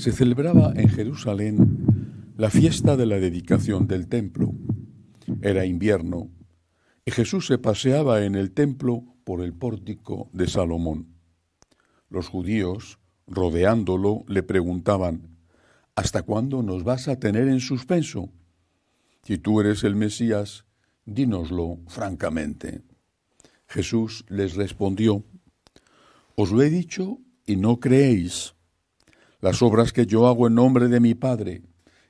se celebraba en Jerusalén la fiesta de la dedicación del templo. Era invierno y Jesús se paseaba en el templo por el pórtico de Salomón. Los judíos, rodeándolo, le preguntaban, ¿Hasta cuándo nos vas a tener en suspenso? Si tú eres el Mesías, dínoslo francamente. Jesús les respondió, Os lo he dicho y no creéis. Las obras que yo hago en nombre de mi Padre,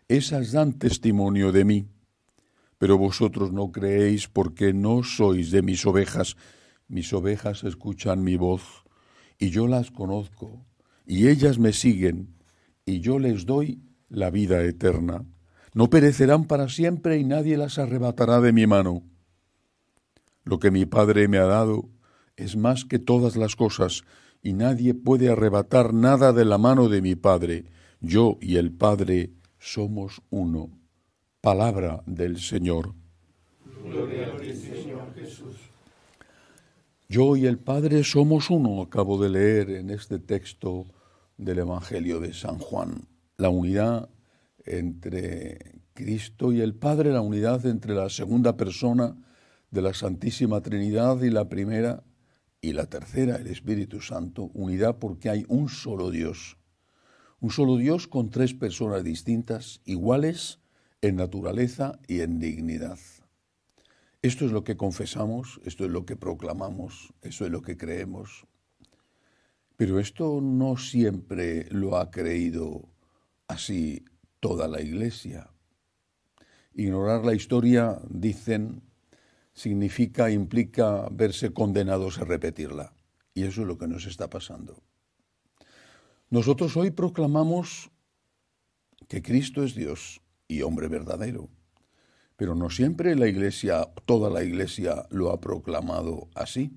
esas dan testimonio de mí. Pero vosotros no creéis porque no sois de mis ovejas. Mis ovejas escuchan mi voz, y yo las conozco, y ellas me siguen, y yo les doy la vida eterna. No perecerán para siempre y nadie las arrebatará de mi mano. Lo que mi Padre me ha dado es más que todas las cosas, y nadie puede arrebatar nada de la mano de mi Padre. Yo y el Padre somos uno. Palabra del Señor. Gloria a ti, Señor Jesús. Yo y el Padre somos uno, acabo de leer en este texto del Evangelio de San Juan. La unidad entre Cristo y el Padre, la unidad entre la segunda persona de la Santísima Trinidad y la primera y la tercera, el Espíritu Santo, unidad porque hay un solo Dios. Un solo Dios con tres personas distintas, iguales en naturaleza y en dignidad. Esto es lo que confesamos, esto es lo que proclamamos, eso es lo que creemos. Pero esto no siempre lo ha creído así toda la Iglesia. Ignorar la historia, dicen, significa, implica verse condenados a repetirla. Y eso es lo que nos está pasando. Nosotros hoy proclamamos que Cristo es Dios y hombre verdadero, pero no siempre la Iglesia, toda la Iglesia lo ha proclamado así.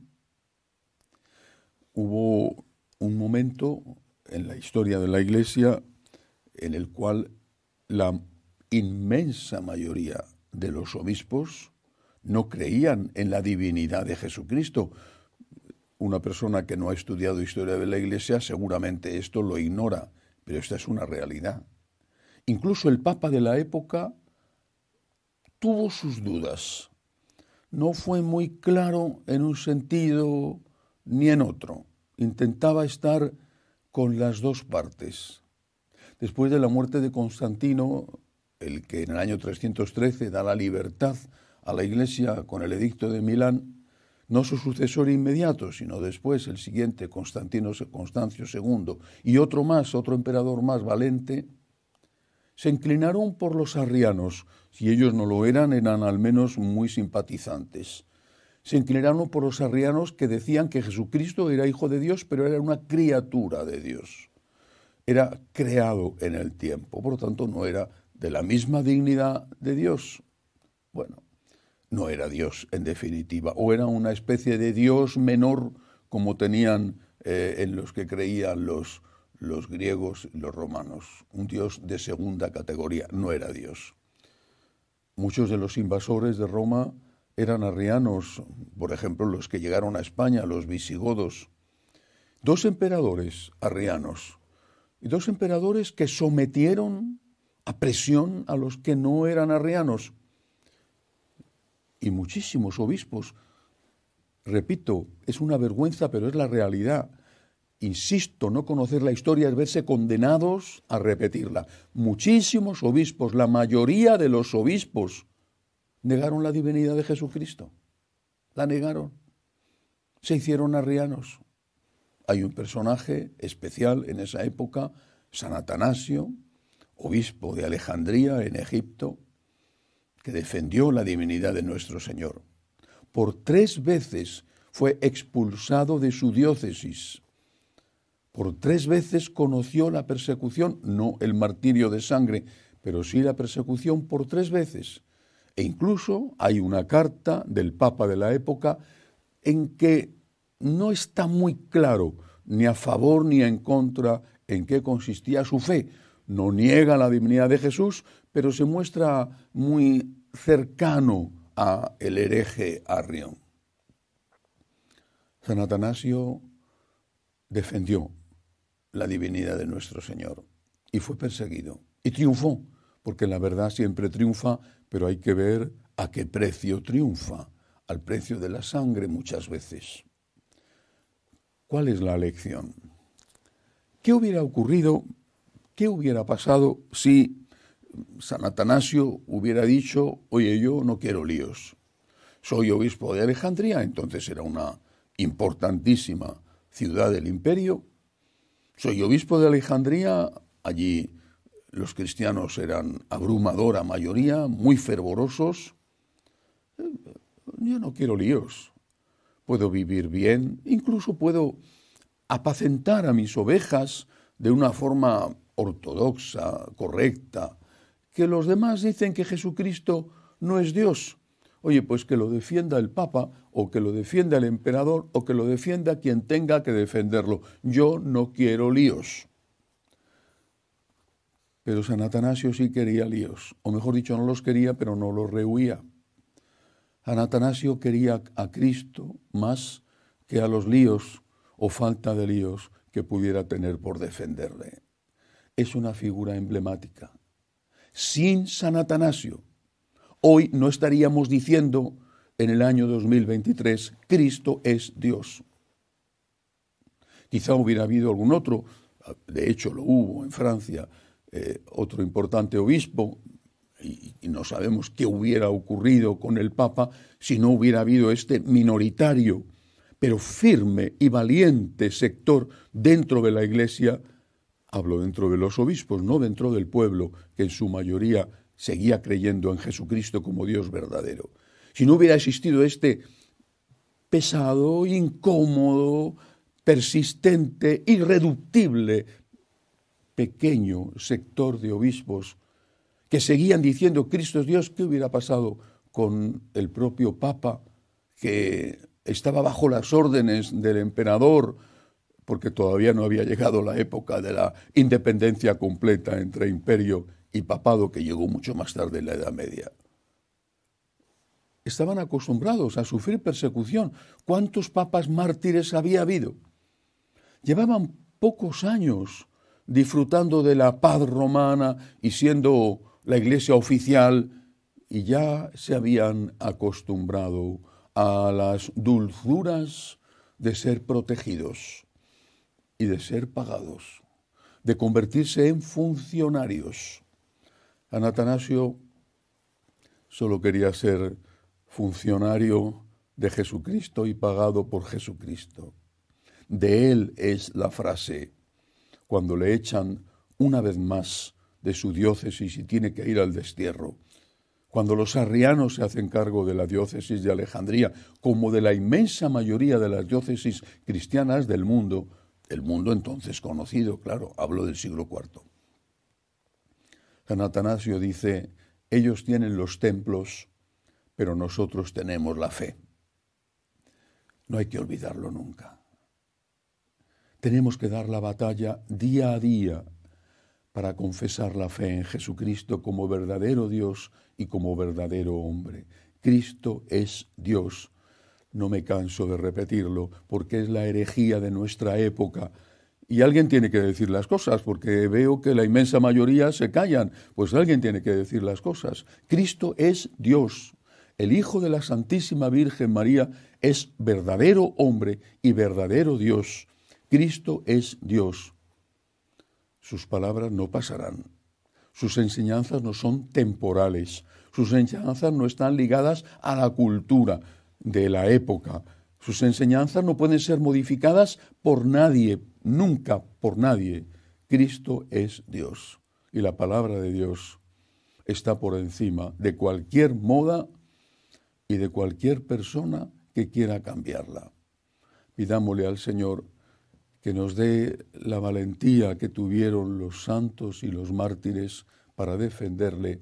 Hubo un momento en la historia de la Iglesia en el cual la inmensa mayoría de los obispos no creían en la divinidad de Jesucristo. Una persona que no ha estudiado historia de la Iglesia seguramente esto lo ignora, pero esta es una realidad. Incluso el Papa de la época tuvo sus dudas. No fue muy claro en un sentido ni en otro. Intentaba estar con las dos partes. Después de la muerte de Constantino, el que en el año 313 da la libertad a la Iglesia con el edicto de Milán, no su sucesor inmediato, sino después el siguiente, Constantino Constancio II, y otro más, otro emperador más, Valente, se inclinaron por los arrianos. Si ellos no lo eran, eran al menos muy simpatizantes. Se inclinaron por los arrianos que decían que Jesucristo era hijo de Dios, pero era una criatura de Dios. Era creado en el tiempo, por lo tanto no era de la misma dignidad de Dios. Bueno, no era Dios en definitiva, o era una especie de Dios menor como tenían eh, en los que creían los, los griegos y los romanos, un Dios de segunda categoría, no era Dios. Muchos de los invasores de Roma eran arrianos, por ejemplo, los que llegaron a España, los visigodos. Dos emperadores arrianos y dos emperadores que sometieron a presión a los que no eran arrianos y muchísimos obispos. Repito, es una vergüenza, pero es la realidad. Insisto, no conocer la historia es verse condenados a repetirla. Muchísimos obispos, la mayoría de los obispos, negaron la divinidad de Jesucristo. La negaron. Se hicieron arrianos. Hay un personaje especial en esa época, San Atanasio, obispo de Alejandría en Egipto, que defendió la divinidad de nuestro Señor. Por tres veces fue expulsado de su diócesis. Por tres veces conoció la persecución, no el martirio de sangre, pero sí la persecución por tres veces. E incluso hay una carta del Papa de la época en que no está muy claro ni a favor ni en contra en qué consistía su fe. No niega la divinidad de Jesús, pero se muestra muy cercano a el hereje Arrión. San Atanasio defendió la divinidad de nuestro Señor y fue perseguido. Y triunfó, porque la verdad siempre triunfa, pero hay que ver a qué precio triunfa, al precio de la sangre muchas veces. ¿Cuál es la lección? ¿Qué hubiera ocurrido, qué hubiera pasado si San Atanasio hubiera dicho, oye, yo no quiero líos, soy obispo de Alejandría, entonces era una importantísima ciudad del imperio, soy obispo de Alejandría, allí los cristianos eran abrumadora mayoría, muy fervorosos, yo no quiero líos, puedo vivir bien, incluso puedo apacentar a mis ovejas de una forma ortodoxa, correcta, que los demás dicen que Jesucristo no es Dios. Oye, pues que lo defienda el Papa o que lo defienda el emperador o que lo defienda quien tenga que defenderlo. Yo no quiero líos. Pero San Atanasio sí quería líos, o mejor dicho, no los quería, pero no los rehuía. San Atanasio quería a Cristo más que a los líos o falta de líos que pudiera tener por defenderle. Es una figura emblemática sin San Atanasio, hoy no estaríamos diciendo en el año 2023, Cristo es Dios. Quizá hubiera habido algún otro, de hecho lo hubo en Francia, eh, otro importante obispo, y, y no sabemos qué hubiera ocurrido con el Papa si no hubiera habido este minoritario, pero firme y valiente sector dentro de la Iglesia Hablo dentro de los obispos, no dentro del pueblo, que en su mayoría seguía creyendo en Jesucristo como Dios verdadero. Si no hubiera existido este pesado, incómodo, persistente, irreductible, pequeño sector de obispos que seguían diciendo Cristo es Dios, ¿qué hubiera pasado con el propio Papa que estaba bajo las órdenes del emperador, porque todavía no había llegado la época de la independencia completa entre imperio y papado que llegó mucho más tarde en la Edad Media. Estaban acostumbrados a sufrir persecución. ¿Cuántos papas mártires había habido? Llevaban pocos años disfrutando de la paz romana y siendo la iglesia oficial y ya se habían acostumbrado a las dulzuras de ser protegidos y de ser pagados, de convertirse en funcionarios. Anatanasio solo quería ser funcionario de Jesucristo y pagado por Jesucristo. De él es la frase, cuando le echan una vez más de su diócesis y tiene que ir al destierro. Cuando los arrianos se hacen cargo de la diócesis de Alejandría, como de la inmensa mayoría de las diócesis cristianas del mundo, el mundo entonces conocido, claro, hablo del siglo IV. San Atanasio dice, ellos tienen los templos, pero nosotros tenemos la fe. No hay que olvidarlo nunca. Tenemos que dar la batalla día a día para confesar la fe en Jesucristo como verdadero Dios y como verdadero hombre. Cristo es Dios no me canso de repetirlo, porque es la herejía de nuestra época. Y alguien tiene que decir las cosas, porque veo que la inmensa mayoría se callan, pues alguien tiene que decir las cosas. Cristo es Dios. El Hijo de la Santísima Virgen María es verdadero hombre y verdadero Dios. Cristo es Dios. Sus palabras no pasarán. Sus enseñanzas no son temporales. Sus enseñanzas no están ligadas a la cultura de la época. Sus enseñanzas no pueden ser modificadas por nadie, nunca por nadie. Cristo es Dios y la palabra de Dios está por encima de cualquier moda y de cualquier persona que quiera cambiarla. Pidámosle al Señor que nos dé la valentía que tuvieron los santos y los mártires para defenderle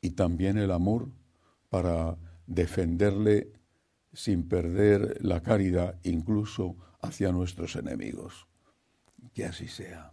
y también el amor para defenderle sin perder la caridad incluso hacia nuestros enemigos. Que así sea.